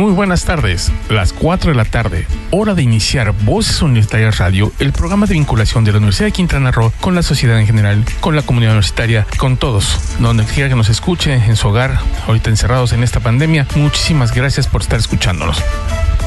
Muy buenas tardes, las 4 de la tarde, hora de iniciar Voces Universitarias Radio, el programa de vinculación de la Universidad de Quintana Roo con la sociedad en general, con la comunidad universitaria, con todos, donde quiera que nos escuche, en su hogar, ahorita encerrados en esta pandemia. Muchísimas gracias por estar escuchándonos.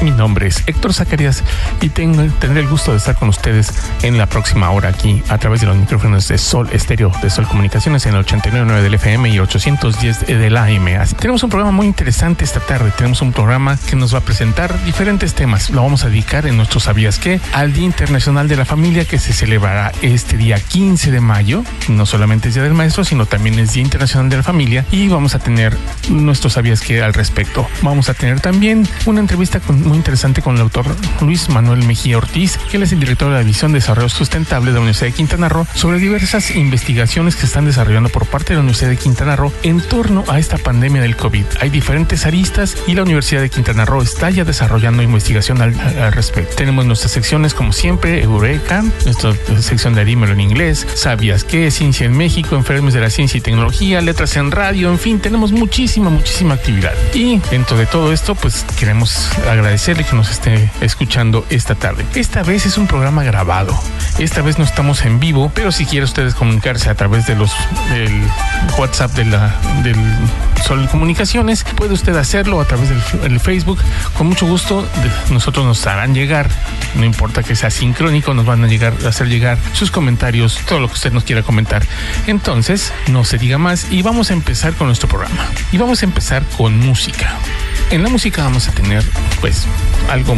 Mi nombre es Héctor Zacarías y tengo, tendré el gusto de estar con ustedes en la próxima hora aquí a través de los micrófonos de Sol Estéreo, de Sol Comunicaciones en el 89.9 del FM y 810 del AM. Tenemos un programa muy interesante esta tarde. Tenemos un programa que nos va a presentar diferentes temas. Lo vamos a dedicar en nuestro Sabías qué al Día Internacional de la Familia que se celebrará este día 15 de mayo. No solamente es Día del Maestro, sino también es Día Internacional de la Familia y vamos a tener nuestro Sabías qué al respecto. Vamos a tener también una entrevista con muy interesante con el autor Luis Manuel Mejía Ortiz, que él es el director de la División de Desarrollo Sustentable de la Universidad de Quintana Roo, sobre diversas investigaciones que están desarrollando por parte de la Universidad de Quintana Roo en torno a esta pandemia del COVID. Hay diferentes aristas y la Universidad de Quintana Roo está ya desarrollando investigación al, al respecto. Tenemos nuestras secciones como siempre, Eureka, nuestra sección de Arímelo en inglés, Sabías qué, Ciencia en México, Enfermos de la Ciencia y Tecnología, Letras en Radio, en fin, tenemos muchísima, muchísima actividad. Y dentro de todo esto, pues queremos agradecer agradecerle que nos esté escuchando esta tarde. Esta vez es un programa grabado. Esta vez no estamos en vivo, pero si quiere ustedes comunicarse a través de los del WhatsApp de la del Sol Comunicaciones, puede usted hacerlo a través del, Facebook. Con mucho gusto, nosotros nos harán llegar, no importa que sea sincrónico, nos van a llegar a hacer llegar sus comentarios, todo lo que usted nos quiera comentar. Entonces, no se diga más y vamos a empezar con nuestro programa. Y vamos a empezar con música. En la música vamos a tener, pues, algo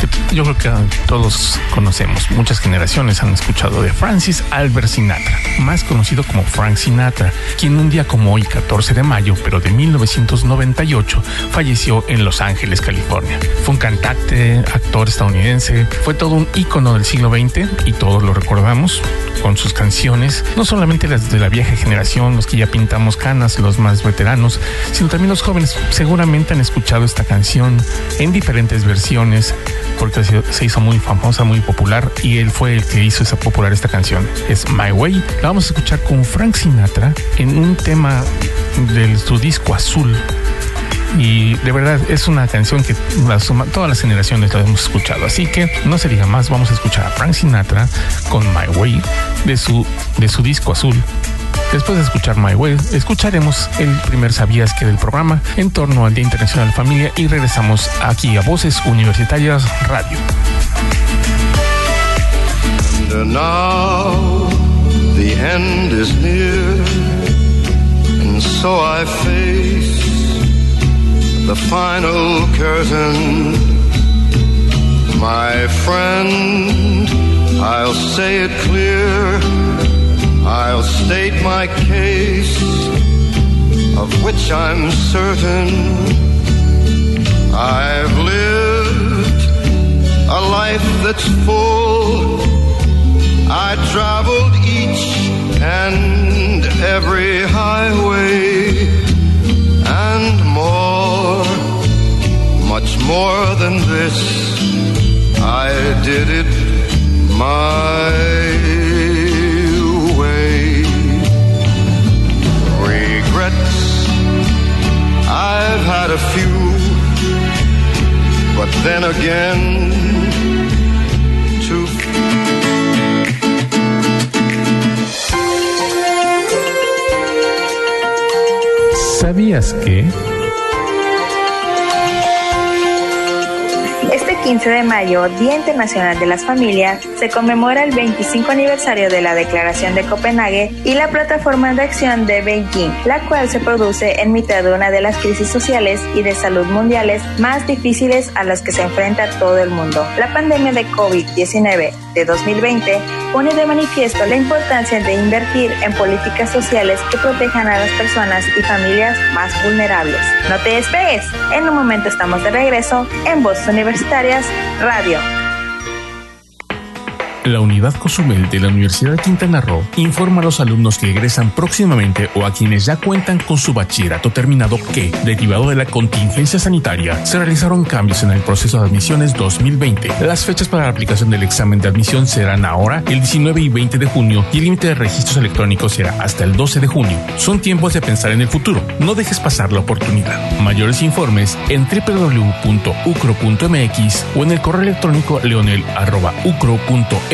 que yo creo que todos conocemos. Muchas generaciones han escuchado de Francis Albert Sinatra, más conocido como Frank Sinatra, quien un día como hoy, 14 de mayo, pero de 1998, falleció en Los Ángeles, California. Fue un cantante, actor estadounidense, fue todo un ícono del siglo XX y todos lo recordamos con sus canciones, no solamente las de la vieja generación, los que ya pintamos canas, los más veteranos, sino también los jóvenes seguramente han escuchado esta canción en diferentes versiones porque se hizo muy famosa, muy popular y él fue el que hizo esa popular esta canción. Es My Way. La vamos a escuchar con Frank Sinatra en un tema de su disco azul y de verdad es una canción que las, todas las generaciones la hemos escuchado. Así que no se diga más, vamos a escuchar a Frank Sinatra con My Way de su, de su disco azul. Después de escuchar My Way, escucharemos el primer Sabías que del programa en torno al Día Internacional de Familia y regresamos aquí a Voces Universitarias Radio. My friend, I'll say it clear, I'll state my case, of which I'm certain. I've lived a life that's full. I traveled each and every highway and more, much more than this. I did it my a few, but then again, too ¿Sabías que? 15 de mayo, Día Internacional de las Familias, se conmemora el 25 aniversario de la Declaración de Copenhague y la Plataforma de Acción de Beijing, la cual se produce en mitad de una de las crisis sociales y de salud mundiales más difíciles a las que se enfrenta todo el mundo. La pandemia de COVID-19 de 2020 pone de manifiesto la importancia de invertir en políticas sociales que protejan a las personas y familias más vulnerables. No te despegues, en un momento estamos de regreso en Universitaria Universitarias Radio. La unidad Cozumel de la Universidad de Quintana Roo informa a los alumnos que egresan próximamente o a quienes ya cuentan con su bachillerato terminado que, derivado de la contingencia sanitaria, se realizaron cambios en el proceso de admisiones 2020. Las fechas para la aplicación del examen de admisión serán ahora el 19 y 20 de junio y el límite de registros electrónicos será hasta el 12 de junio. Son tiempos de pensar en el futuro. No dejes pasar la oportunidad. Mayores informes en www.ucro.mx o en el correo electrónico leonel.ucro.mx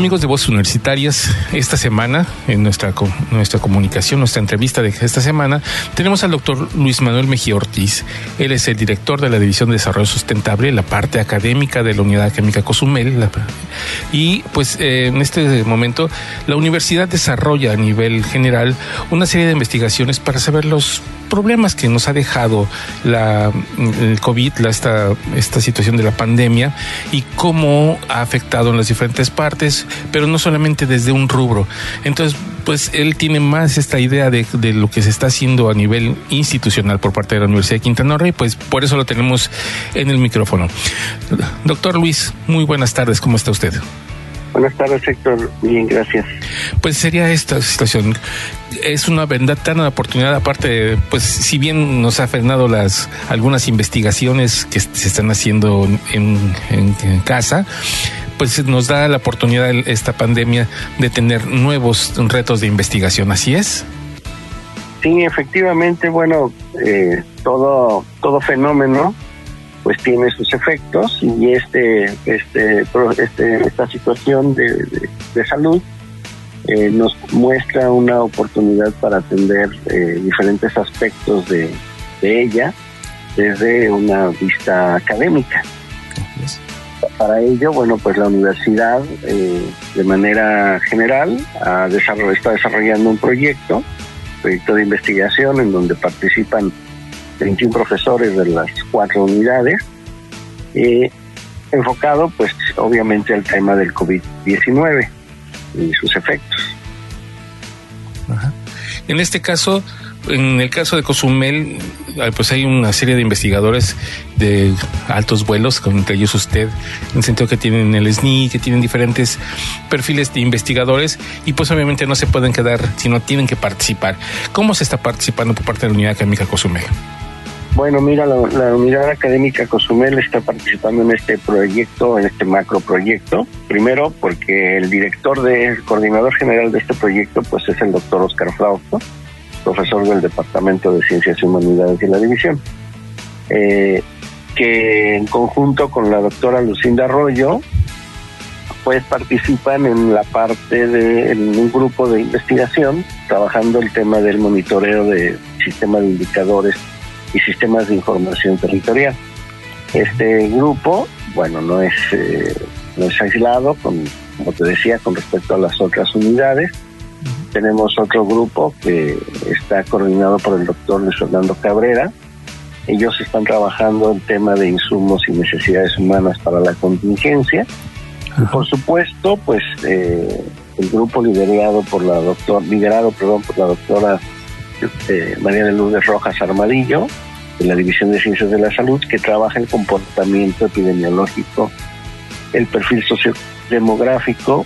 Amigos de Voces Universitarias, esta semana, en nuestra, nuestra comunicación, nuestra entrevista de esta semana, tenemos al doctor Luis Manuel Mejía Ortiz. Él es el director de la División de Desarrollo Sustentable, la parte académica de la Unidad Química Cozumel. y pues eh, en este momento la universidad desarrolla a nivel general una serie de investigaciones para saber los problemas que nos ha dejado la, el COVID, la, esta, esta situación de la pandemia y cómo ha afectado en las diferentes partes, pero no solamente desde un rubro. Entonces, pues él tiene más esta idea de, lo que se está haciendo a nivel institucional por parte de la Universidad de Quintana Roo y pues por eso lo tenemos en el micrófono. Doctor Luis, muy buenas tardes, ¿cómo está usted? Buenas tardes, Héctor. Bien, gracias. Pues sería esta situación. Es una tan oportunidad, aparte, pues si bien nos ha frenado las algunas investigaciones que se están haciendo en, en, casa, pues nos da la oportunidad esta pandemia de tener nuevos retos de investigación. ¿Así es? Sí, efectivamente, bueno, eh, todo, todo fenómeno pues tiene sus efectos y este, este, este esta situación de, salud eh, nos muestra una oportunidad para atender eh, diferentes aspectos de, ella desde una vista académica. Para ello, bueno, pues la universidad eh, de manera general ha está desarrollando un proyecto, proyecto de investigación en donde participan 21 profesores de las cuatro unidades, eh, enfocado pues obviamente al tema del COVID-19 y sus efectos. En este caso, en el caso de Cozumel, pues hay una serie de investigadores de altos vuelos, entre ellos usted, en el sentido que tienen el SNI, que tienen diferentes perfiles de investigadores y pues obviamente no se pueden quedar, sino tienen que participar. ¿Cómo se está participando por parte de la Unidad Académica Cozumel? Bueno, mira, la, Unidad Académica Cozumel está participando en este proyecto, en este macro proyecto. Primero, porque el director, de, el coordinador general de este proyecto, pues es el doctor Oscar Frausto, profesor del Departamento de Ciencias y Humanidades de la División, eh, que en conjunto con la doctora Lucinda Arroyo, pues participan en la parte de un grupo de investigación, trabajando el tema del monitoreo de sistema de indicadores y sistemas de información territorial. Este grupo, bueno, no es, eh, no es aislado, con, como te decía, con respecto a las otras unidades. Tenemos otro grupo que está coordinado por el doctor Luis Fernando Cabrera. Ellos están trabajando el tema de insumos y necesidades humanas para la contingencia. Y por supuesto, pues eh, el grupo liderado por la doctora, liderado, perdón, por la doctora eh, María de Lourdes Rojas Armadillo, de la División de Ciencias de la Salud, que trabaja el comportamiento epidemiológico, el perfil sociodemográfico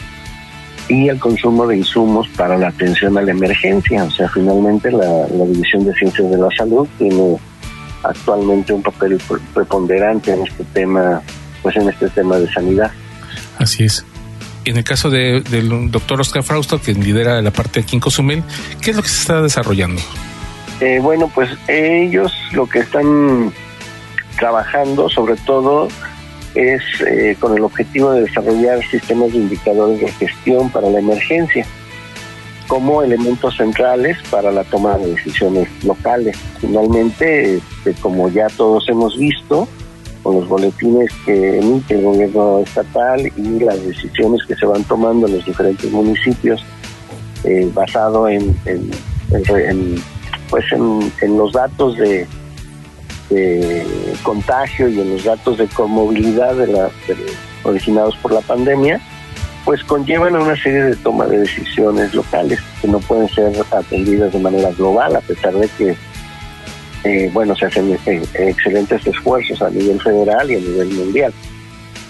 y el consumo de insumos para la atención a la emergencia. O sea, finalmente la, la División de Ciencias de la Salud tiene actualmente un papel preponderante en este tema, pues en este tema de sanidad. Así es en el caso de, del doctor Oscar Frausto, que lidera la parte aquí en Cozumel, ¿qué es lo que se está desarrollando? Eh, bueno, pues ellos lo que están trabajando sobre todo es eh, con el objetivo de desarrollar sistemas de indicadores de gestión para la emergencia como elementos centrales para la toma de decisiones locales. Finalmente, este, como ya todos hemos visto, con los boletines que emite el gobierno estatal y las decisiones que se van tomando en los diferentes municipios eh, basado en, en, pues en, los datos de, contagio y en los datos de comovilidad de la, originados por la pandemia, pues conllevan a una serie de toma de decisiones locales que no pueden ser atendidas de manera global, a pesar de que, eh, bueno, se hacen eh, excelentes esfuerzos a nivel federal y a nivel mundial.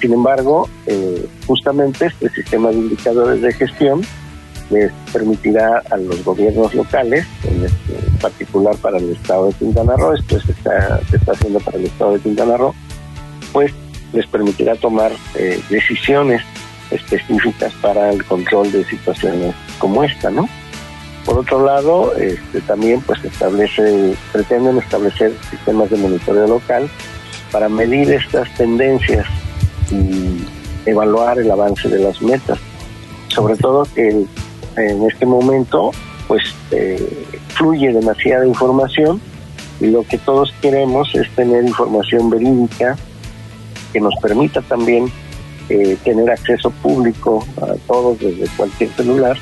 Sin embargo, eh, justamente este sistema de indicadores de gestión les permitirá a los gobiernos locales, en, este, particular para el estado de Quintana Roo, esto se está, se está haciendo para el estado de Quintana Roo, pues les permitirá tomar decisiones específicas para el control de situaciones como esta, ¿no? Por otro lado, este, también pues establece, pretenden establecer sistemas de monitoreo local para medir estas tendencias y evaluar el avance de las metas. Sobre todo que en este momento pues eh, fluye demasiada información y lo que todos queremos es tener información verídica que nos permita también eh, tener acceso público a todos desde cualquier celular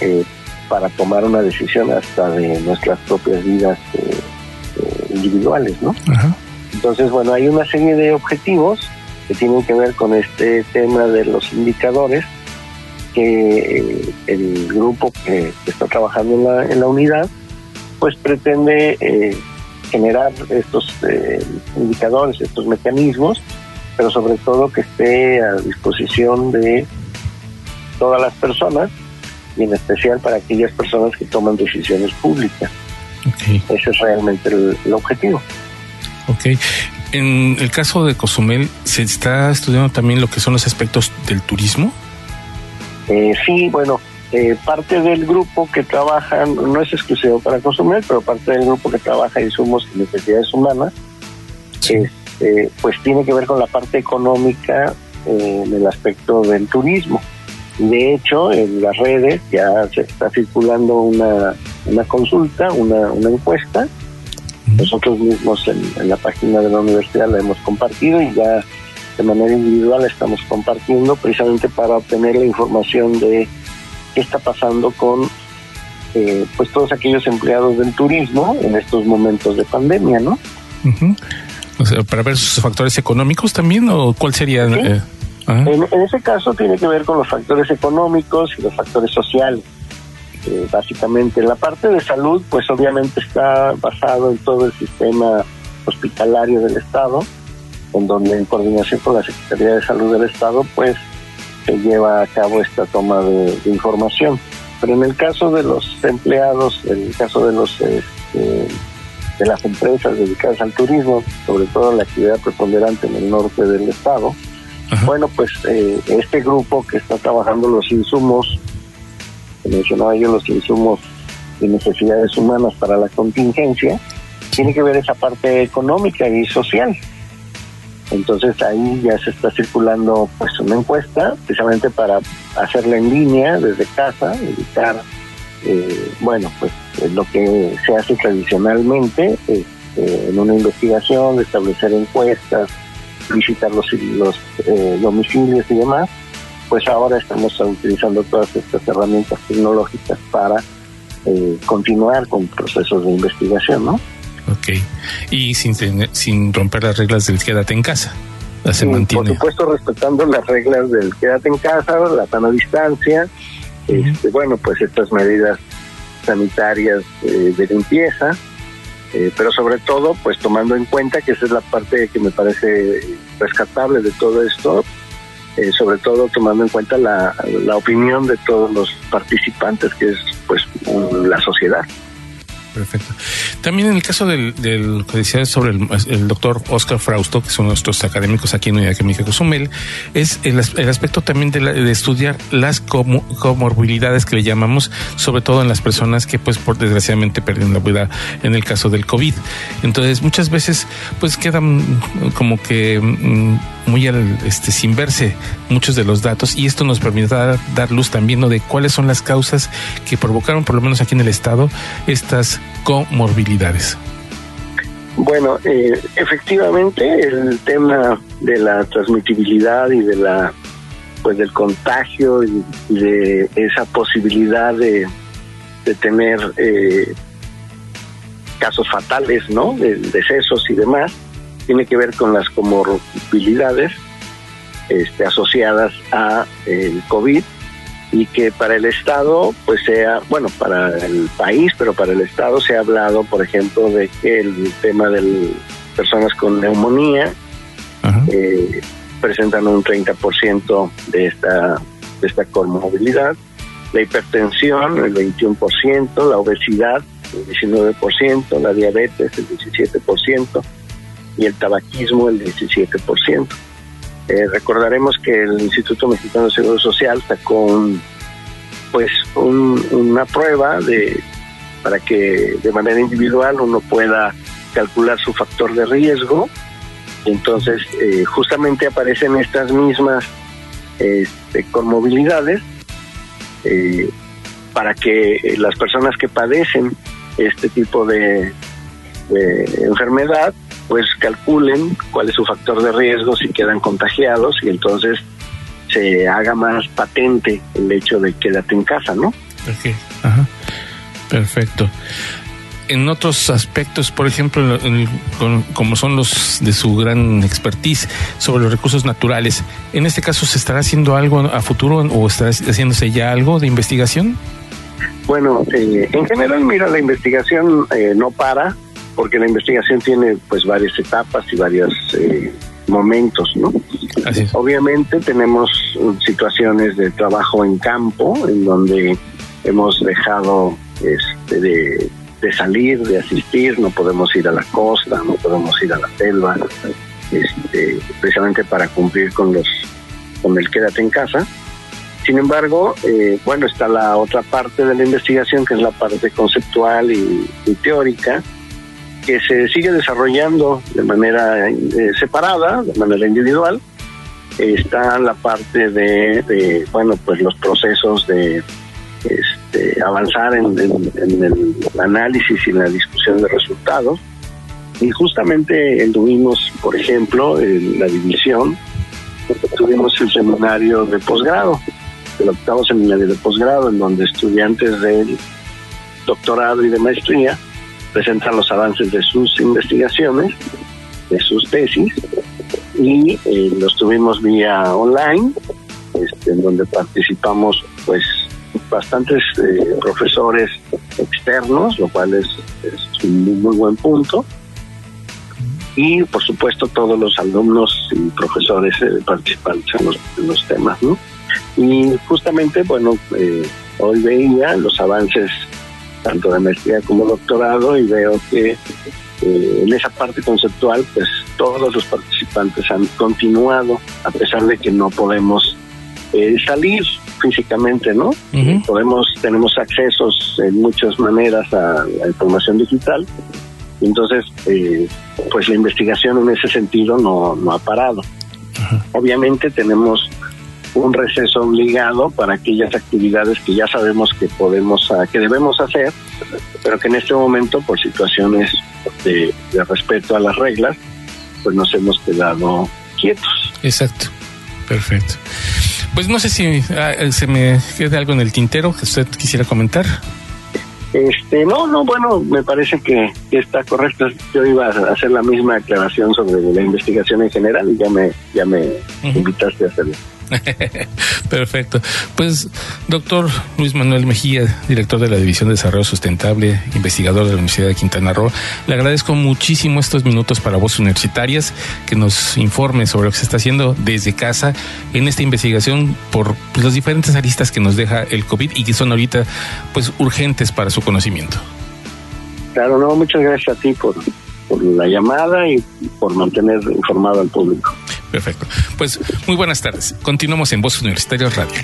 eh, para tomar una decisión hasta de nuestras propias vidas eh, individuales, ¿no? Entonces, bueno, hay una serie de objetivos que tienen que ver con este tema de los indicadores que el grupo que, está trabajando en la, en la unidad pues pretende generar estos indicadores, estos mecanismos pero sobre todo que esté a disposición de todas las personas y en especial para aquellas personas que toman decisiones públicas. Ese es realmente el, objetivo. Ok. En el caso de Cozumel, ¿se está estudiando también lo que son los aspectos del turismo? Eh, sí, bueno, eh, parte del grupo que trabaja, no es exclusivo para Cozumel, pero parte del grupo que trabaja en insumos y necesidades humanas, sí. Eh, pues tiene que ver con la parte económica eh, en el aspecto del turismo. De hecho, en las redes ya se está circulando una, una consulta, una, una encuesta. Nosotros mismos en, la página de la universidad la hemos compartido y ya de manera individual estamos compartiendo precisamente para obtener la información de qué está pasando con eh, pues todos aquellos empleados del turismo en estos momentos de pandemia, ¿no? para ver sus factores económicos también, o cuál sería. Eh, en, ese caso tiene que ver con los factores económicos y los factores sociales. Eh, básicamente, la parte de salud, pues obviamente está basado en todo el sistema hospitalario del Estado, en donde en coordinación con la Secretaría de Salud del Estado, pues se lleva a cabo esta toma de, información. Pero en el caso de los empleados, en el caso de los este, de las empresas dedicadas al turismo, sobre todo la actividad preponderante en el norte del estado. Bueno, pues eh, este grupo que está trabajando los insumos, que mencionaba yo, los insumos de necesidades humanas para la contingencia, tiene que ver esa parte económica y social. Entonces ahí ya se está circulando pues una encuesta precisamente para hacerla en línea desde casa, evitar eh, bueno, pues lo que se hace tradicionalmente eh, en una investigación, establecer encuestas, visitar los, los eh, domicilios y demás, pues ahora estamos utilizando todas estas herramientas tecnológicas para continuar con procesos de investigación, ¿no? Ok, y sin, sin romper las reglas del quédate en casa. Se mantiene. Por supuesto, respetando las reglas del quédate en casa, la sana distancia, este, bueno, pues estas medidas sanitarias eh, de limpieza, eh, pero sobre todo, pues tomando en cuenta que esa es la parte que me parece rescatable de todo esto, eh, sobre todo tomando en cuenta la, la opinión de todos los participantes, que es pues la sociedad. Perfecto. También en el caso del, del que decía sobre el, doctor Oscar Frausto, que son nuestros académicos aquí en Unidad Química Cozumel, es el, aspecto también de, estudiar las comorbilidades que le llamamos, sobre todo en las personas que, pues, por desgraciadamente perdieron la vida en el caso del COVID. Entonces, muchas veces, pues, quedan como que mm, muy al, este, sin verse muchos de los datos y esto nos permitirá dar, luz también de cuáles son las causas que provocaron, por lo menos aquí en el estado, estas comorbilidades. Bueno, eh, efectivamente el tema de la transmitibilidad y de la pues del contagio y, de esa posibilidad de, de tener eh, casos fatales, ¿no? De decesos y demás, tiene que ver con las comorbilidades este, asociadas a el COVID y que para el Estado, pues sea, bueno, para el país, pero para el Estado se ha hablado, por ejemplo, de que el tema de personas con neumonía eh, presentan un 30% de esta, de esta comorbilidad, la hipertensión el 21%, la obesidad el 19%, la diabetes el 17% y el tabaquismo el 17%. Eh, recordaremos que el Instituto Mexicano de Seguro Social sacó pues una prueba de para que de manera individual uno pueda calcular su factor de riesgo. Entonces, eh, justamente aparecen estas mismas este, conmovilidades eh, para que las personas que padecen este tipo de enfermedad pues calculen cuál es su factor de riesgo si quedan contagiados y entonces se haga más patente el hecho de quédate en casa, ¿no? Ok, Perfecto. En otros aspectos, por ejemplo, como son los de su gran expertise sobre los recursos naturales, ¿en este caso se estará haciendo algo a futuro o estará haciéndose ya algo de investigación? Bueno, eh, en general, mira, la investigación eh, no para, porque la investigación tiene pues varias etapas y varios eh, momentos, ¿no? Obviamente tenemos situaciones de trabajo en campo en donde hemos dejado este, de, salir, de asistir, no podemos ir a la costa, no podemos ir a la selva, este, precisamente para cumplir con los con el quédate en casa. Sin embargo, eh, bueno, está la otra parte de la investigación, que es la parte conceptual y teórica, que se sigue desarrollando de manera eh, separada, de manera individual. está la parte de, bueno, pues los procesos de este, avanzar en, el análisis y la discusión de resultados. Y justamente tuvimos, por ejemplo, en la división, tuvimos el seminario de posgrado, el octavo seminario de posgrado, en donde estudiantes del doctorado y de maestría presentan los avances de sus investigaciones, de sus tesis, y eh, los tuvimos vía online, este, en donde participamos pues bastantes eh, profesores externos, lo cual es, un muy buen punto. Y por supuesto todos los alumnos y profesores eh, participantes en los, temas. ¿no? Y justamente, bueno, hoy veía los avances tanto de maestría como doctorado, y veo que eh, en esa parte conceptual, pues todos los participantes han continuado, a pesar de que no podemos eh, salir físicamente, ¿no? Podemos, tenemos accesos en muchas maneras a la información digital, entonces, eh, pues la investigación en ese sentido no, no ha parado. Obviamente tenemos un receso obligado para aquellas actividades que ya sabemos que podemos, ah, que debemos hacer, pero que en este momento, por situaciones de, respeto a las reglas, pues nos hemos quedado quietos. Exacto, perfecto. Pues no sé si ah, se me queda algo en el tintero que usted quisiera comentar. Este, no, no, bueno, me parece que, está correcto. Yo iba a hacer la misma aclaración sobre la investigación en general y ya me, ya me invitaste a hacerlo. Perfecto. Pues, doctor Luis Manuel Mejía, director de la División de Desarrollo Sustentable, investigador de la Universidad de Quintana Roo, le agradezco muchísimo estos minutos para voces universitarias que nos informe sobre lo que se está haciendo desde casa en esta investigación por pues, las diferentes aristas que nos deja el COVID y que son ahorita pues urgentes para su conocimiento. Claro, no, muchas gracias a ti por, por la llamada y por mantener informado al público. Perfecto. Pues muy buenas tardes. Continuamos en Voz Universitaria Radio.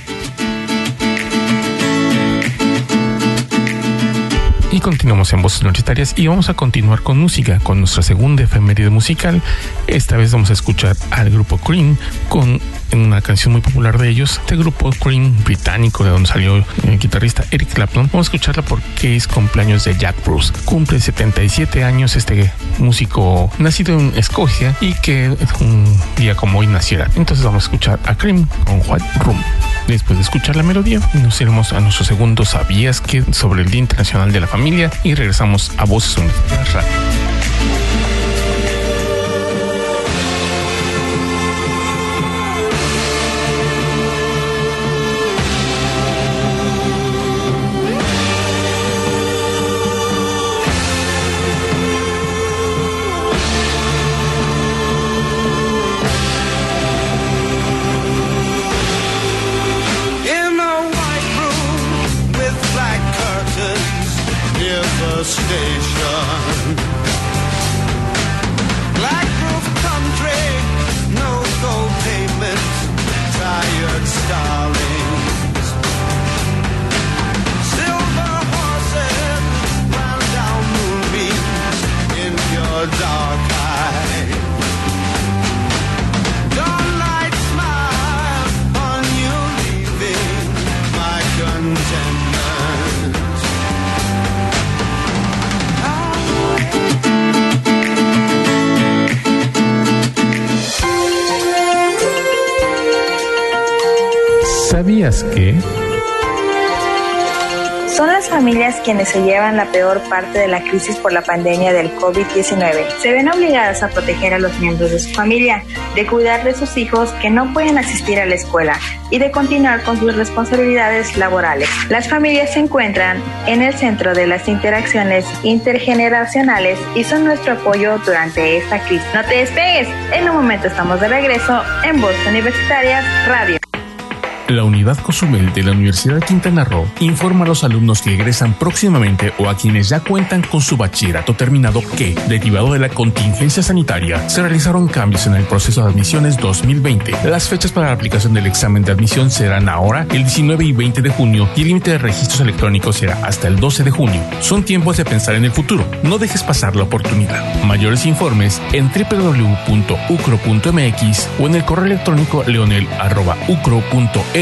Y continuamos en Voces Universitarias y vamos a continuar con música, con nuestra segunda efeméride musical. Esta vez vamos a escuchar al grupo Cream con una canción muy popular de ellos, este grupo Cream británico de donde salió el guitarrista Eric Clapton. Vamos a escucharla porque es cumpleaños de Jack Bruce. Cumple 77 años este músico nacido en Escocia y que un día como hoy naciera. Entonces vamos a escuchar a Cream con White Room. Después de escuchar la melodía, nos iremos a nuestro segundo ¿Sabías que? sobre el Día Internacional de la Familia y regresamos a Voces Universitarias Radio. ¿Sabías que? Son las familias quienes se llevan la peor parte de la crisis por la pandemia del COVID-19. Se ven obligadas a proteger a los miembros de su familia, de cuidar de sus hijos que no pueden asistir a la escuela y de continuar con sus responsabilidades laborales. Las familias se encuentran en el centro de las interacciones intergeneracionales y son nuestro apoyo durante esta crisis. No te despegues, en un momento estamos de regreso en Voz Universitarias Radio. La unidad Cozumel de la Universidad de Quintana Roo informa a los alumnos que egresan próximamente o a quienes ya cuentan con su bachillerato terminado que, derivado de la contingencia sanitaria, se realizaron cambios en el proceso de admisiones 2020. Las fechas para la aplicación del examen de admisión serán ahora el 19 y 20 de junio y el límite de registros electrónicos será hasta el 12 de junio. Son tiempos de pensar en el futuro. No dejes pasar la oportunidad. Mayores informes en www.ucro.mx o en el correo electrónico leonel.ucro.edu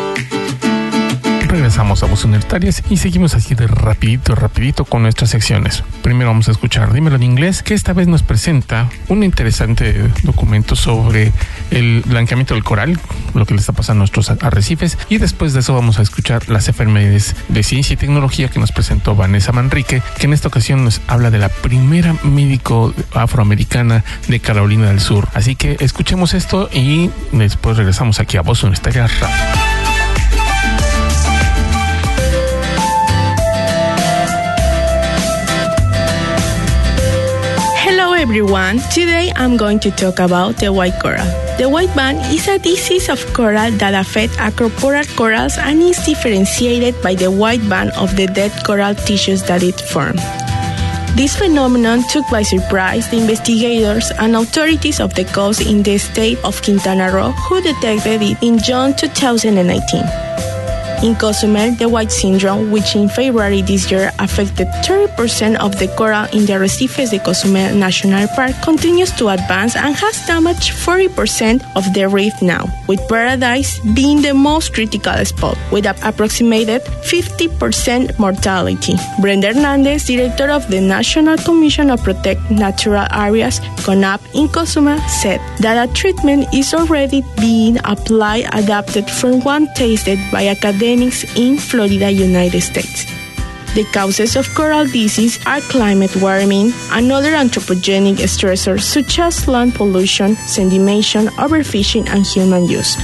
regresamos a Voz Universitarias y seguimos así de rapidito, rapidito con nuestras secciones. Primero vamos a escuchar Dímelo en inglés, que esta vez nos presenta un interesante documento sobre el blanqueamiento del coral, lo que le está pasando a nuestros arrecifes, y después de eso vamos a escuchar las enfermedades de ciencia y tecnología que nos presentó Vanessa Manrique, que en esta ocasión nos habla de la primera médico afroamericana de Carolina del Sur. Así que escuchemos esto y después regresamos aquí a Voz Universitarias. Everyone. Today I'm going to talk about the white coral. The white band is a disease of coral that affects acroporal corals and is differentiated by the white band of the dead coral tissues that it forms. This phenomenon took by surprise the investigators and authorities of the coast in the state of Quintana Roo who detected it in June 2019. In Cozumel, the white syndrome, which in February this year affected 30% of the coral in the Arrecifes de Cozumel National Park, continues to advance and has damaged 40% of the reef now, with Paradise being the most critical spot, with an approximated 50% mortality. Brenda Hernandez, director of the National Commission of Protect Natural Areas, CONAP in Cozumel, said that a treatment is already being applied adapted from one tasted by in Florida, United States. The causes of coral disease are climate warming and other anthropogenic stressors such as land pollution, sedimentation, overfishing, and human use.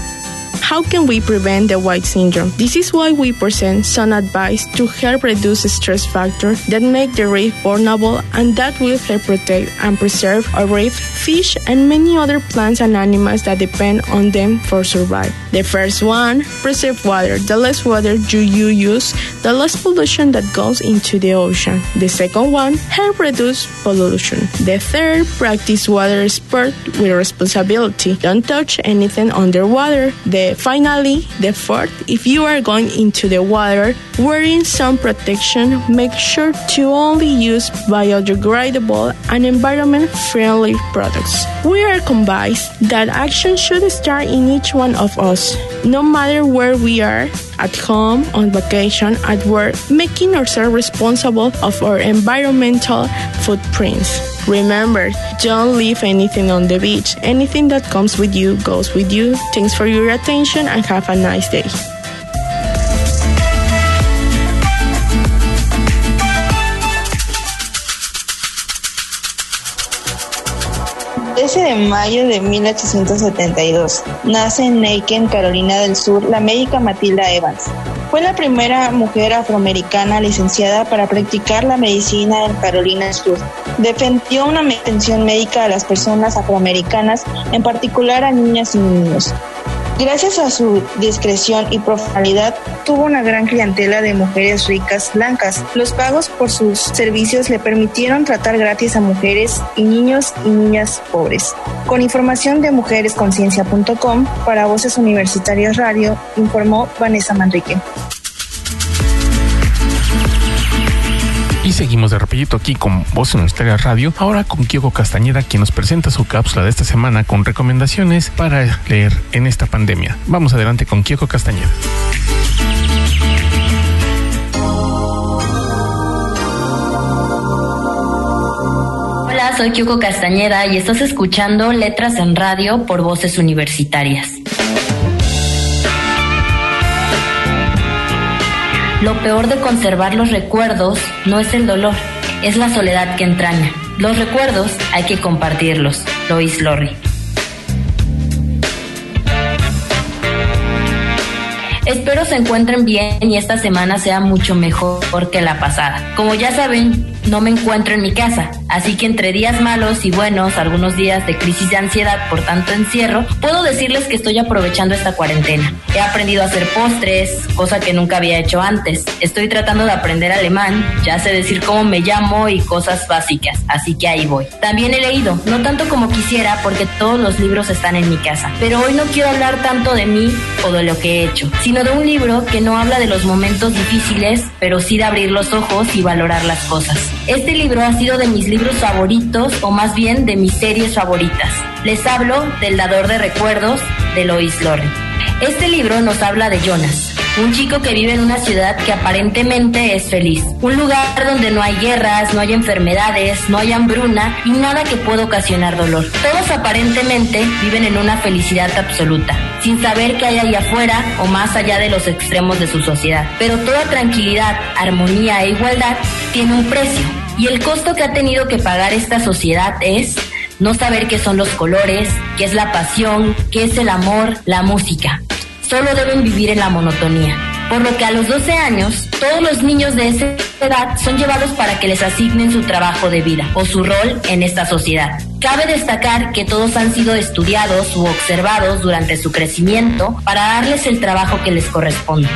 How can we prevent the white syndrome? This is why we present some advice to help reduce stress factors that make the reef vulnerable and that will help protect and preserve our reef, fish, and many other plants and animals that depend on them for survival. The first one, preserve water. The less water you, you use, the less pollution that goes into the ocean. The second one, help reduce pollution. The third, practice water sport with responsibility. Don't touch anything underwater. The Finally, the fourth, if you are going into the water wearing some protection, make sure to only use biodegradable and environment friendly products. We are convinced that action should start in each one of us, no matter where we are at home, on vacation, at work, making ourselves responsible of our environmental footprints. Remember, don't leave anything on the beach. Anything that comes with you goes with you. Thanks for your attention and have a nice day. de mayo de 1872 nace en Aiken, Carolina del Sur, la médica Matilda Evans. Fue la primera mujer afroamericana licenciada para practicar la medicina en Carolina Sur. Defendió una atención médica a las personas afroamericanas, en particular a niñas y niños. Gracias a su discreción y profundidad, tuvo una gran clientela de mujeres ricas blancas. Los pagos por sus servicios le permitieron tratar gratis a mujeres y niños y niñas pobres. Con información de mujeresconciencia.com para Voces Universitarias Radio, informó Vanessa Manrique. Y seguimos de rapidito aquí con Voz Universitaria Radio, ahora con Kiko Castañeda, quien nos presenta su cápsula de esta semana con recomendaciones para leer en esta pandemia. Vamos adelante con Kiko Castañeda. Hola, soy Kiko Castañeda y estás escuchando Letras en Radio por Voces Universitarias. Lo peor de conservar los recuerdos no es el dolor, es la soledad que entraña. Los recuerdos hay que compartirlos. Lois Lorry. Espero se encuentren bien y esta semana sea mucho mejor que la pasada. Como ya saben, no me encuentro en mi casa, así que entre días malos y buenos, algunos días de crisis de ansiedad por tanto encierro, puedo decirles que estoy aprovechando esta cuarentena. He aprendido a hacer postres, cosa que nunca había hecho antes. Estoy tratando de aprender alemán, ya sé decir cómo me llamo y cosas básicas, así que ahí voy. También he leído, no tanto como quisiera porque todos los libros están en mi casa, pero hoy no quiero hablar tanto de mí o de lo que he hecho, sino de un libro que no habla de los momentos difíciles, pero sí de abrir los ojos y valorar las cosas. Este libro ha sido de mis libros favoritos o más bien de mis series favoritas. Les hablo del dador de recuerdos de Lois Lorry. Este libro nos habla de Jonas, un chico que vive en una ciudad que aparentemente es feliz. Un lugar donde no hay guerras, no hay enfermedades, no hay hambruna y nada que pueda ocasionar dolor. Todos aparentemente viven en una felicidad absoluta, sin saber qué hay allá afuera o más allá de los extremos de su sociedad. Pero toda tranquilidad, armonía e igualdad tiene un precio. Y el costo que ha tenido que pagar esta sociedad es no saber qué son los colores, qué es la pasión, qué es el amor, la música solo deben vivir en la monotonía. Por lo que a los 12 años, todos los niños de esa edad son llevados para que les asignen su trabajo de vida o su rol en esta sociedad. Cabe destacar que todos han sido estudiados u observados durante su crecimiento para darles el trabajo que les corresponde.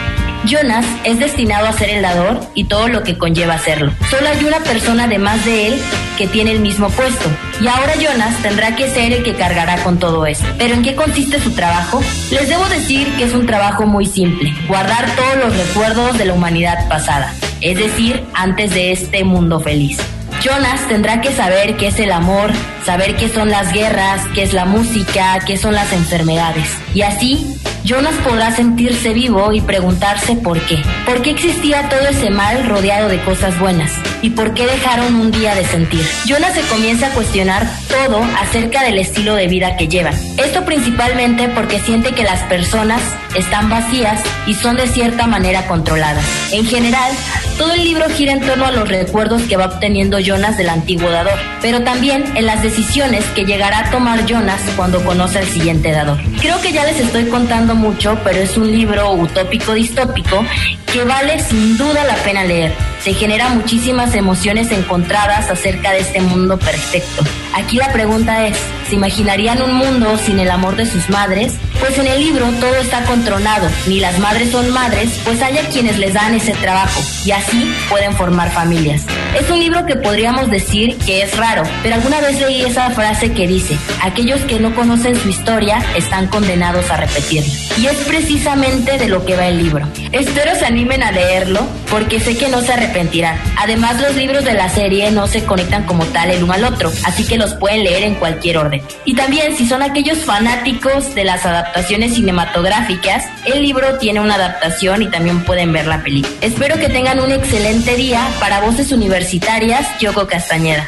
Jonas es destinado a ser el dador y todo lo que conlleva hacerlo. Solo hay una persona además de él que tiene el mismo puesto. Y ahora Jonas tendrá que ser el que cargará con todo eso. ¿Pero en qué consiste su trabajo? Les debo decir que es un trabajo muy simple. Guardar todos los recuerdos de la humanidad pasada. Es decir, antes de este mundo feliz. Jonas tendrá que saber qué es el amor, saber qué son las guerras, qué es la música, qué son las enfermedades. Y así Jonas podrá sentirse vivo y preguntarse por qué. ¿Por qué existía todo ese mal rodeado de cosas buenas? ¿Y por qué dejaron un día de sentir? Jonas se comienza a cuestionar todo acerca del estilo de vida que llevan. Esto principalmente porque siente que las personas están vacías y son de cierta manera controladas. En general, todo el libro gira en torno a los recuerdos que va obteniendo Jonas del antiguo dador, pero también en las decisiones que llegará a tomar Jonas cuando conoce al siguiente dador. Creo que ya les estoy contando mucho, pero es un libro utópico distópico que vale sin duda la pena leer. Se generan muchísimas emociones encontradas acerca de este mundo perfecto. Aquí la pregunta es, ¿Se imaginarían un mundo sin el amor de sus madres? Pues en el libro todo está contronado, ni las madres son madres, pues hay a quienes les dan ese trabajo y así pueden formar familias. Es un libro que podríamos decir que es raro, pero alguna vez leí esa frase que dice, aquellos que no conocen su historia están condenados a repetirla. Y es precisamente de lo que va el libro. Espero se animen a leerlo porque sé que no se arrepentirán. Además los libros de la serie no se conectan como tal el uno al otro, así que los pueden leer en cualquier orden. Y también si son aquellos fanáticos de las adaptaciones cinematográficas, el libro tiene una adaptación y también pueden ver la película. Espero que tengan un excelente día para Voces Universitarias, Yoko Castañeda.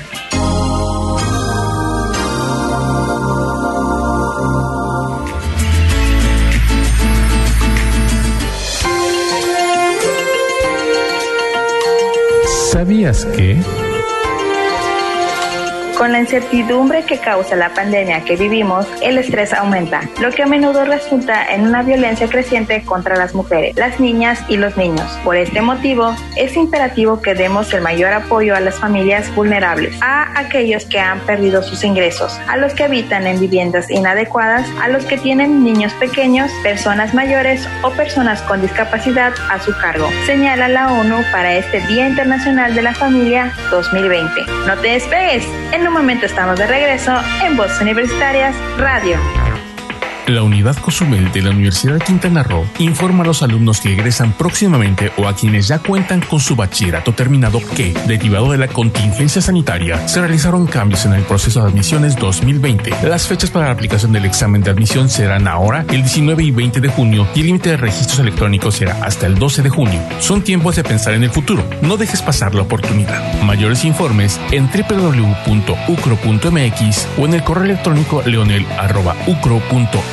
¿Sabías que... Con la incertidumbre que causa la pandemia que vivimos, el estrés aumenta, lo que a menudo resulta en una violencia creciente contra las mujeres, las niñas y los niños. Por este motivo, es imperativo que demos el mayor apoyo a las familias vulnerables, a aquellos que han perdido sus ingresos, a los que habitan en viviendas inadecuadas, a los que tienen niños pequeños, personas mayores o personas con discapacidad a su cargo, señala la ONU para este Día Internacional de la Familia 2020. No te despegues, en momento estamos de regreso en Voces Universitarias Radio. La Unidad Cozumel de la Universidad de Quintana Roo informa a los alumnos que egresan próximamente o a quienes ya cuentan con su bachillerato terminado que, derivado de la contingencia sanitaria, se realizaron cambios en el proceso de admisiones 2020. Las fechas para la aplicación del examen de admisión serán ahora el 19 y 20 de junio y el límite de registros electrónicos será hasta el 12 de junio. Son tiempos de pensar en el futuro. No dejes pasar la oportunidad. Mayores informes en www.ucro.mx o en el correo electrónico leonel.ucro.mx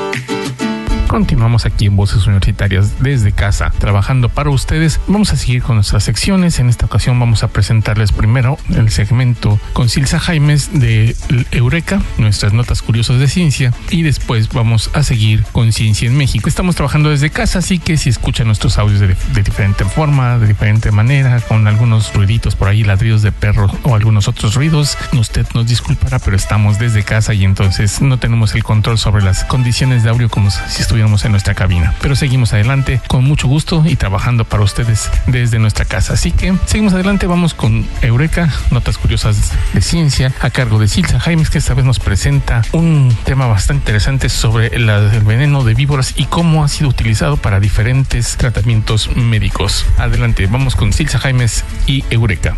Continuamos aquí en Voces Universitarias desde casa, trabajando para ustedes. Vamos a seguir con nuestras secciones. En esta ocasión vamos a presentarles primero el segmento con Silsa Jaimes de Eureka, nuestras notas curiosas de ciencia, y después vamos a seguir con Ciencia en México. Estamos trabajando desde casa, así que si escuchan nuestros audios de, de diferente forma, de diferente manera, con algunos ruiditos por ahí, ladridos de perros o algunos otros ruidos, usted nos disculpará, pero estamos desde casa y entonces no tenemos el control sobre las condiciones de audio como si estuviéramos en nuestra cabina. Pero seguimos adelante con mucho gusto y trabajando para ustedes desde nuestra casa. Así que seguimos adelante, vamos con Eureka, notas curiosas de ciencia, a cargo de Silsa Jaimes, que esta vez nos presenta un tema bastante interesante sobre el veneno de víboras y cómo ha sido utilizado para diferentes tratamientos médicos. Adelante, vamos con Silsa Jaimes y Eureka.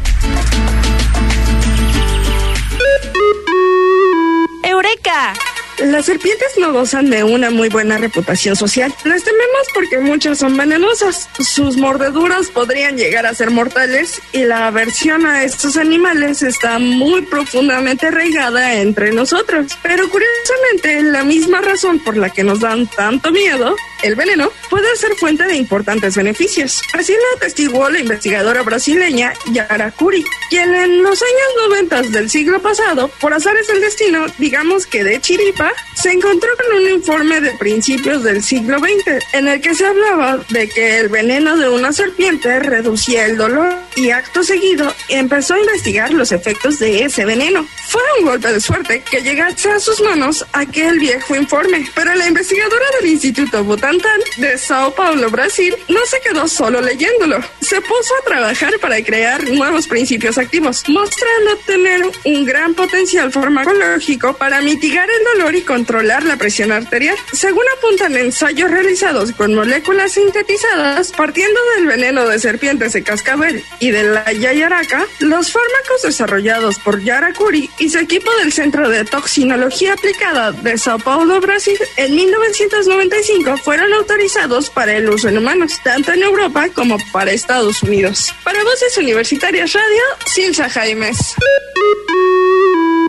¡Eureka! Las serpientes no gozan de una muy buena reputación social. Las tememos porque muchas son venenosas. Sus mordeduras podrían llegar a ser mortales y la aversión a estos animales está muy profundamente arraigada entre nosotros. Pero curiosamente, la misma razón por la que nos dan tanto miedo, el veneno, puede ser fuente de importantes beneficios. Así lo atestiguó la investigadora brasileña Yara Curi, quien en los años 90 del siglo pasado, por azares del destino, digamos que de chiripa, se encontró con un informe de principios del siglo XX en el que se hablaba de que el veneno de una serpiente reducía el dolor y acto seguido empezó a investigar los efectos de ese veneno. Fue un golpe de suerte que llegase a sus manos aquel viejo informe, pero la investigadora del Instituto Butantan de Sao Paulo, Brasil, no se quedó solo leyéndolo. Se puso a trabajar para crear nuevos principios activos, mostrando tener un gran potencial farmacológico para mitigar el dolor y controlar la presión arterial. Según apuntan ensayos realizados con moléculas sintetizadas partiendo del veneno de serpientes de cascabel y de la yayaraca, los fármacos desarrollados por Yaracuri y su equipo del Centro de Toxinología Aplicada de Sao Paulo, Brasil, en 1995 fueron autorizados para el uso en humanos, tanto en Europa como para Estados Unidos. Para Voces Universitarias Radio, Silsa Jaimes.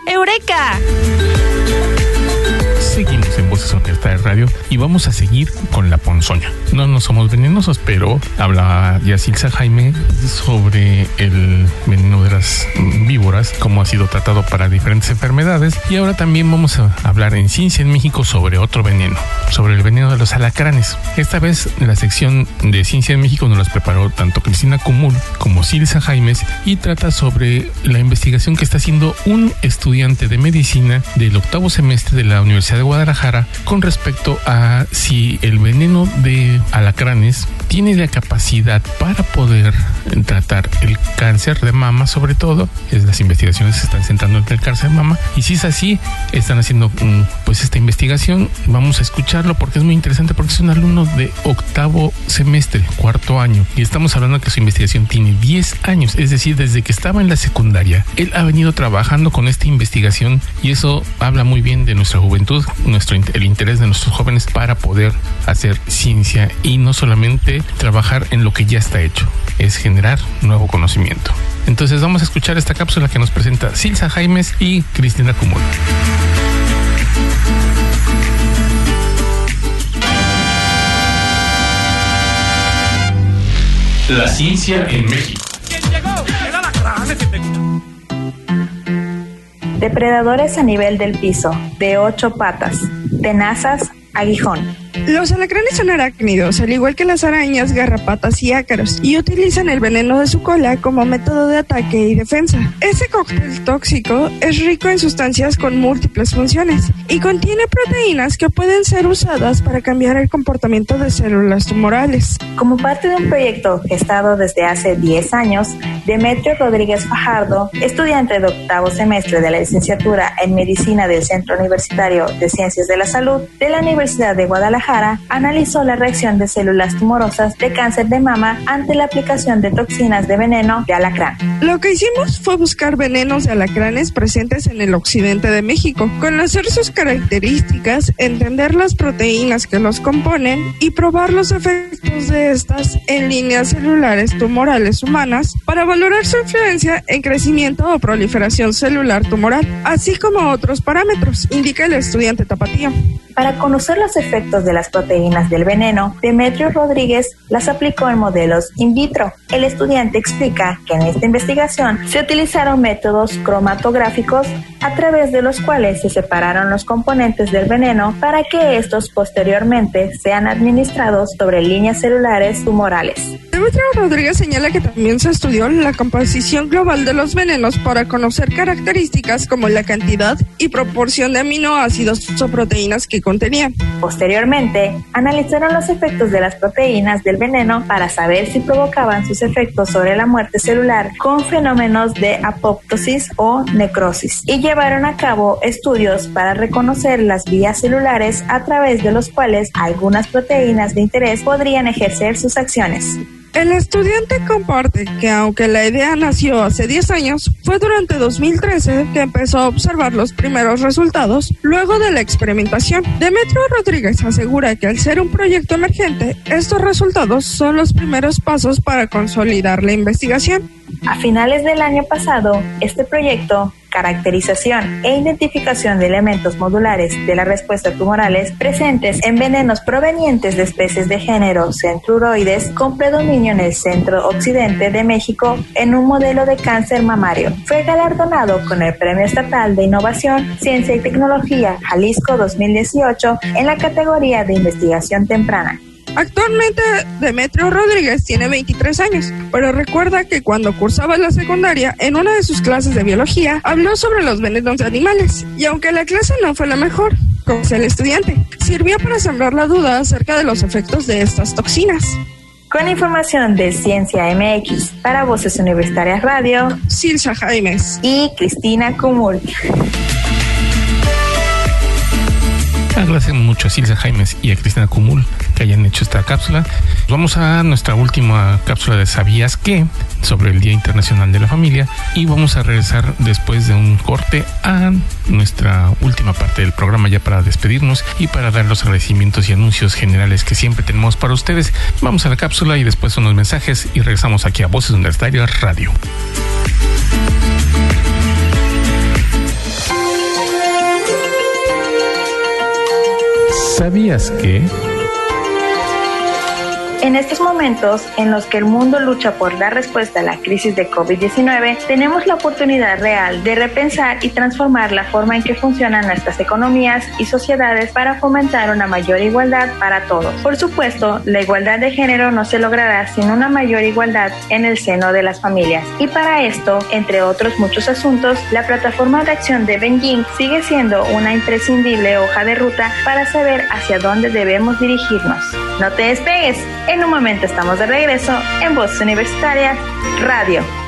¡Eureka! Seguimos Universitaria Radio y vamos a seguir con la ponzoña. No, no somos venenosos, pero habla Yacilza Jaime sobre el veneno de las víboras, cómo ha sido tratado para diferentes enfermedades y ahora también vamos a hablar en Ciencia en México sobre otro veneno, sobre el veneno de los alacranes. Esta vez la sección de Ciencia en México nos las preparó tanto Cristina Cumul como Silsa Jaimes y trata sobre la investigación que está haciendo un estudiante de medicina del octavo semestre de la Universidad de Guadalajara con respecto a si el veneno de alacranes tiene la capacidad para poder tratar el cáncer de mama, sobre todo, es las investigaciones se están centrando en el cáncer de mama, y si es así, están haciendo mm, pues esta investigación, vamos a escucharlo porque es muy interesante, porque es un alumno de octavo semestre, cuarto año, y estamos hablando que su investigación tiene 10 años, es decir, desde que estaba en la secundaria, él ha venido trabajando con esta investigación y eso habla muy bien de nuestra juventud, nuestro el interés de nuestros jóvenes para poder hacer ciencia y no solamente trabajar en lo que ya está hecho, es generar nuevo conocimiento. Entonces vamos a escuchar esta cápsula que nos presenta Silsa Jaimes y Cristina Cumul. La ciencia en México. Depredadores a nivel del piso, de ocho patas, tenazas, aguijón. Los alacranes son arácnidos, al igual que las arañas, garrapatas y ácaros, y utilizan el veneno de su cola como método de ataque y defensa. Este cóctel tóxico es rico en sustancias con múltiples funciones y contiene proteínas que pueden ser usadas para cambiar el comportamiento de células tumorales. Como parte de un proyecto gestado desde hace 10 años, Demetrio Rodríguez Fajardo, estudiante de octavo semestre de la licenciatura en Medicina del Centro Universitario de Ciencias de la Salud de la Universidad de Guadalajara, analizó la reacción de células tumorosas de cáncer de mama ante la aplicación de toxinas de veneno de alacrán. Lo que hicimos fue buscar venenos de alacranes presentes en el occidente de México, conocer sus características, entender las proteínas que los componen y probar los efectos de estas en líneas celulares tumorales humanas para valorar su influencia en crecimiento o proliferación celular tumoral, así como otros parámetros, indica el estudiante tapatío. Para conocer los efectos de las proteínas del veneno, Demetrio Rodríguez las aplicó en modelos in vitro. El estudiante explica que en esta investigación se utilizaron métodos cromatográficos a través de los cuales se separaron los componentes del veneno para que estos posteriormente sean administrados sobre líneas celulares tumorales. Demetrio Rodríguez señala que también se estudió la composición global de los venenos para conocer características como la cantidad y proporción de aminoácidos o proteínas que contenían. Posteriormente, analizaron los efectos de las proteínas del veneno para saber si provocaban sus efectos sobre la muerte celular con fenómenos de apoptosis o necrosis y llevaron a cabo estudios para reconocer las vías celulares a través de los cuales algunas proteínas de interés podrían ejercer sus acciones. El estudiante comparte que aunque la idea nació hace 10 años, fue durante 2013 que empezó a observar los primeros resultados luego de la experimentación. Demetrio Rodríguez asegura que al ser un proyecto emergente, estos resultados son los primeros pasos para consolidar la investigación. A finales del año pasado, este proyecto caracterización e identificación de elementos modulares de la respuesta tumorales presentes en venenos provenientes de especies de género centruroides con predominio en el centro-occidente de México en un modelo de cáncer mamario. Fue galardonado con el Premio Estatal de Innovación, Ciencia y Tecnología Jalisco 2018 en la categoría de investigación temprana. Actualmente Demetrio Rodríguez tiene 23 años, pero recuerda que cuando cursaba la secundaria, en una de sus clases de biología, habló sobre los venenos de animales. Y aunque la clase no fue la mejor, como el estudiante, sirvió para sembrar la duda acerca de los efectos de estas toxinas. Con información de Ciencia MX para Voces Universitarias Radio, Silsa Jaimes y Cristina Cumul. Agradecemos mucho a Silvia Jaimes y a Cristina Cumul que hayan hecho esta cápsula. Vamos a nuestra última cápsula de ¿Sabías qué? sobre el Día Internacional de la Familia y vamos a regresar después de un corte a nuestra última parte del programa ya para despedirnos y para dar los agradecimientos y anuncios generales que siempre tenemos para ustedes. Vamos a la cápsula y después unos mensajes y regresamos aquí a Voces Universitarias Radio. ¿Sabías que... En estos momentos en los que el mundo lucha por dar respuesta a la crisis de COVID-19, tenemos la oportunidad real de repensar y transformar la forma en que funcionan nuestras economías y sociedades para fomentar una mayor igualdad para todos. Por supuesto, la igualdad de género no se logrará sin una mayor igualdad en el seno de las familias. Y para esto, entre otros muchos asuntos, la plataforma de acción de Beijing sigue siendo una imprescindible hoja de ruta para saber hacia dónde debemos dirigirnos. No te despegues. En un momento estamos de regreso en Voz Universitaria Radio.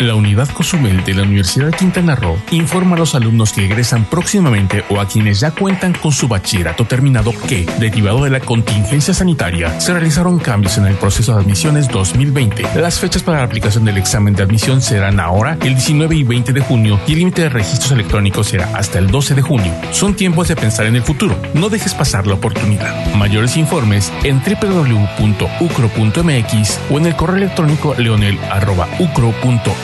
La unidad Cozumel de la Universidad de Quintana Roo informa a los alumnos que egresan próximamente o a quienes ya cuentan con su bachillerato terminado que, derivado de la contingencia sanitaria, se realizaron cambios en el proceso de admisiones 2020. Las fechas para la aplicación del examen de admisión serán ahora el 19 y 20 de junio y el límite de registros electrónicos será hasta el 12 de junio. Son tiempos de pensar en el futuro. No dejes pasar la oportunidad. Mayores informes en www.ucro.mx o en el correo electrónico leonel.ucro.mx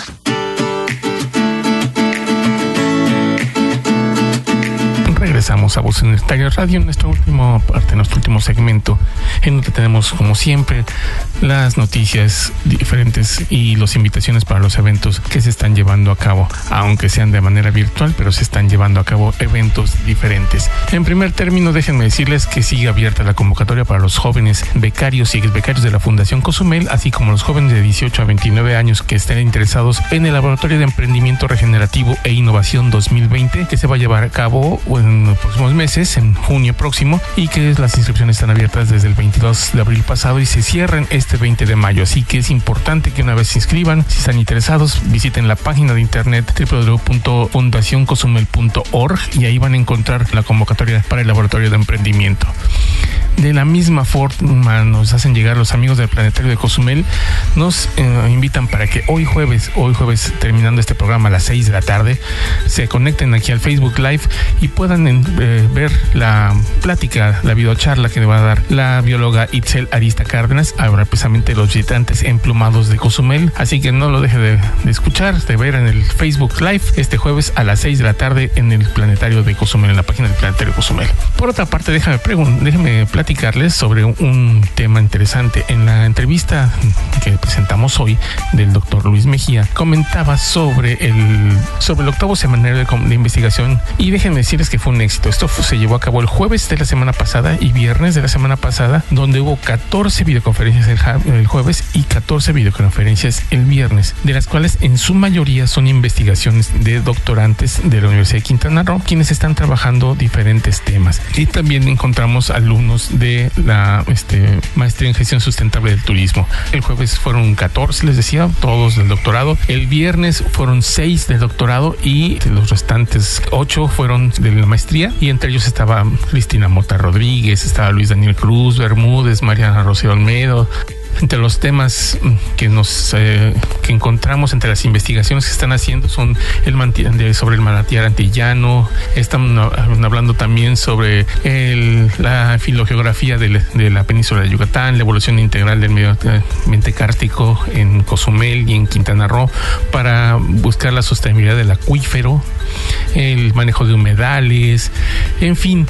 Regresamos a Voz Universitaria Radio en nuestra última parte, nuestro último segmento, en donde tenemos, como siempre, las noticias diferentes y las invitaciones para los eventos que se están llevando a cabo, aunque sean de manera virtual, pero se están llevando a cabo eventos diferentes. En primer término, déjenme decirles que sigue abierta la convocatoria para los jóvenes becarios y becarios de la Fundación Cozumel, así como los jóvenes de 18 a 29 años que estén interesados en el Laboratorio de Emprendimiento Regenerativo e Innovación 2020, que se va a llevar a cabo en los próximos meses, en junio próximo, y que las inscripciones están abiertas desde el 22 de abril pasado y se cierran este 20 de mayo. Así que es importante que una vez se inscriban, si están interesados, visiten la página de internet www.fundacioncosumel.org y ahí van a encontrar la convocatoria para el laboratorio de emprendimiento. De la misma forma nos hacen llegar los amigos del Planetario de Cozumel, nos eh, invitan para que hoy jueves, hoy jueves terminando este programa a las 6 de la tarde, se conecten aquí al Facebook Live y puedan eh, ver la plática, la videocharla que le va a dar la bióloga Itzel Arista Cárdenas, ahora precisamente los visitantes emplumados de Cozumel, así que no lo deje de, escuchar, de ver en el Facebook Live este jueves a las 6 de la tarde en el Planetario de Cozumel, en la página del Planetario de Cozumel. Por otra parte, déjame, déjame platicar platicarles sobre un tema interesante. En la entrevista que presentamos hoy del doctor Luis Mejía, comentaba sobre el, sobre el octavo seminario de, investigación y déjenme decirles que fue un éxito. Esto se llevó a cabo el jueves de la semana pasada y viernes de la semana pasada, donde hubo 14 videoconferencias el, jueves y 14 videoconferencias el viernes, de las cuales en su mayoría son investigaciones de doctorantes de la Universidad de Quintana Roo, quienes están trabajando diferentes temas. Y también encontramos alumnos de la este, maestría en gestión sustentable del turismo. El jueves fueron 14, les decía, todos del doctorado. El viernes fueron 6 del doctorado y los restantes 8 fueron de la maestría. Y entre ellos estaba Cristina Mota Rodríguez, estaba Luis Daniel Cruz, Bermúdez, Mariana Rocío Olmedo, entre los temas que nos eh, que encontramos entre las investigaciones que están haciendo son el sobre el manantial antillano, están hablando también sobre la filogeografía de, la península de Yucatán, la evolución integral del medio ambiente cártico en Cozumel y en Quintana Roo para buscar la sostenibilidad del acuífero, el manejo de humedales, en fin,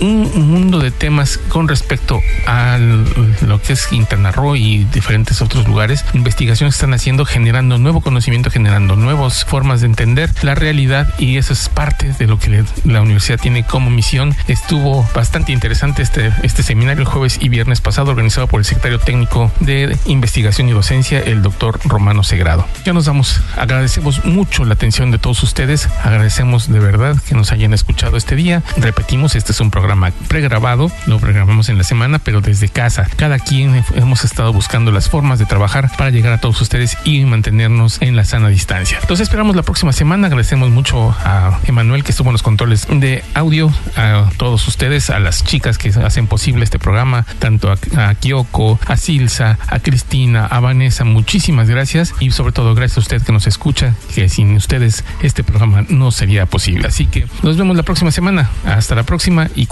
un mundo de temas con respecto a lo que es Quintana Roo y diferentes otros lugares, investigaciones están haciendo, generando nuevo conocimiento, generando nuevas formas de entender la realidad y eso es parte de lo que la universidad tiene como misión. Estuvo bastante interesante este, este seminario el jueves y viernes pasado organizado por el secretario técnico de investigación y docencia, el doctor Romano Segrado. Ya nos damos, agradecemos mucho la atención de todos ustedes, agradecemos de verdad que nos hayan escuchado este día. Repetimos, este es un programa pregrabado, lo programamos en la semana, pero desde casa. Cada quien hemos estado buscando las formas de trabajar para llegar a todos ustedes y mantenernos en la sana distancia. Los esperamos la próxima semana. Agradecemos mucho a Emanuel que estuvo en los controles de audio, a todos ustedes, a las chicas que hacen posible este programa, tanto a, a Kyoko, a Silsa, a Cristina, a Vanessa. Muchísimas gracias y sobre todo gracias a usted que nos escucha, que sin ustedes este programa no sería posible. Así que nos vemos la próxima semana. Hasta la próxima